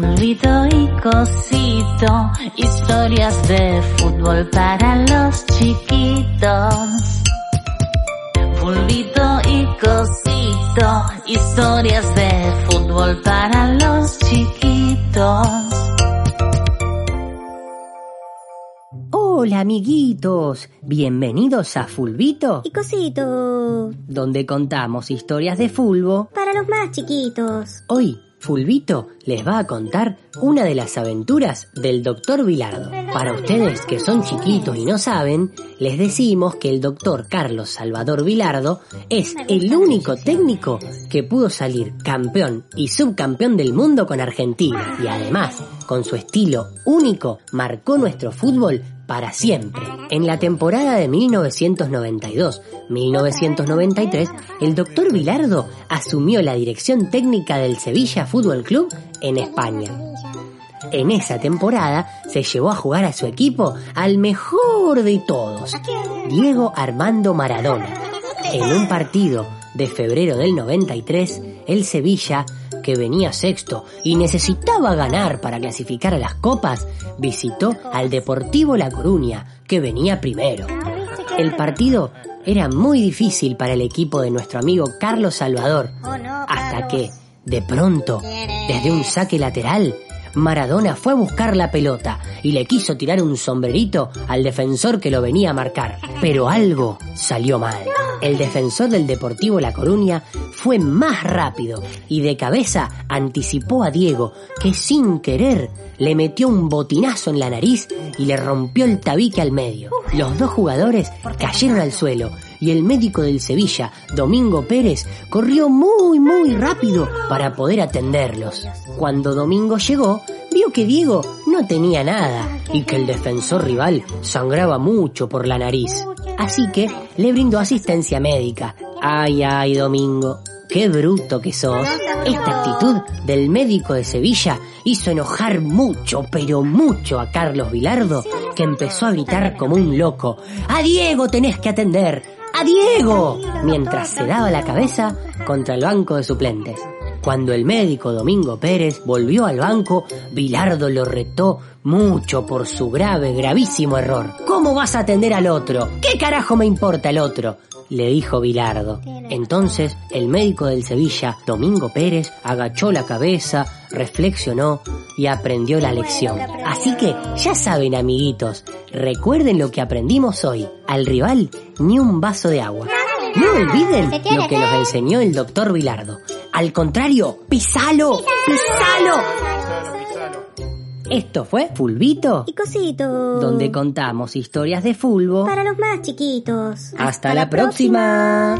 Fulvito y Cosito, historias de fútbol para los chiquitos. Fulvito y Cosito, historias de fútbol para los chiquitos. Hola amiguitos, bienvenidos a Fulvito, Y cosito, donde contamos historias de fulbo. para los más chiquitos. Hoy, Fulvito les va a contar una de las aventuras del doctor Vilardo. Para ustedes que son chiquitos y no saben, les decimos que el doctor Carlos Salvador Vilardo es el único técnico que pudo salir campeón y subcampeón del mundo con Argentina y además, con su estilo único, marcó nuestro fútbol para siempre. En la temporada de 1992-1993, el doctor Vilardo asumió la dirección técnica del Sevilla Fútbol Club en España. En esa temporada se llevó a jugar a su equipo al mejor de todos, Diego Armando Maradona. En un partido de febrero del 93, el Sevilla, que venía sexto y necesitaba ganar para clasificar a las copas, visitó al Deportivo La Coruña, que venía primero. El partido era muy difícil para el equipo de nuestro amigo Carlos Salvador, hasta que, de pronto, desde un saque lateral, Maradona fue a buscar la pelota y le quiso tirar un sombrerito al defensor que lo venía a marcar. Pero algo salió mal. El defensor del Deportivo La Coruña fue más rápido y de cabeza anticipó a Diego, que sin querer le metió un botinazo en la nariz y le rompió el tabique al medio. Los dos jugadores cayeron al suelo y el médico del Sevilla, Domingo Pérez, corrió muy muy rápido para poder atenderlos. Cuando Domingo llegó, vio que Diego no tenía nada y que el defensor rival sangraba mucho por la nariz. Así que le brindó asistencia médica. Ay, ay, Domingo, qué bruto que sos. Esta actitud del médico de Sevilla hizo enojar mucho, pero mucho a Carlos Vilardo, que empezó a gritar como un loco. ¡A Diego tenés que atender! ¡A Diego! Mientras se daba la cabeza contra el banco de suplentes. Cuando el médico Domingo Pérez volvió al banco, Vilardo lo retó mucho por su grave, gravísimo error. ¿Cómo vas a atender al otro? ¿Qué carajo me importa el otro? le dijo Vilardo. Entonces el médico del Sevilla, Domingo Pérez, agachó la cabeza, reflexionó y aprendió la lección. Así que ya saben amiguitos, recuerden lo que aprendimos hoy. Al rival ni un vaso de agua. No olviden lo que nos enseñó el doctor Vilardo. Al contrario, pisalo, pisalo. Esto fue Fulvito, Y cosito, donde contamos historias de fulbo. para los más chiquitos. Hasta la próxima.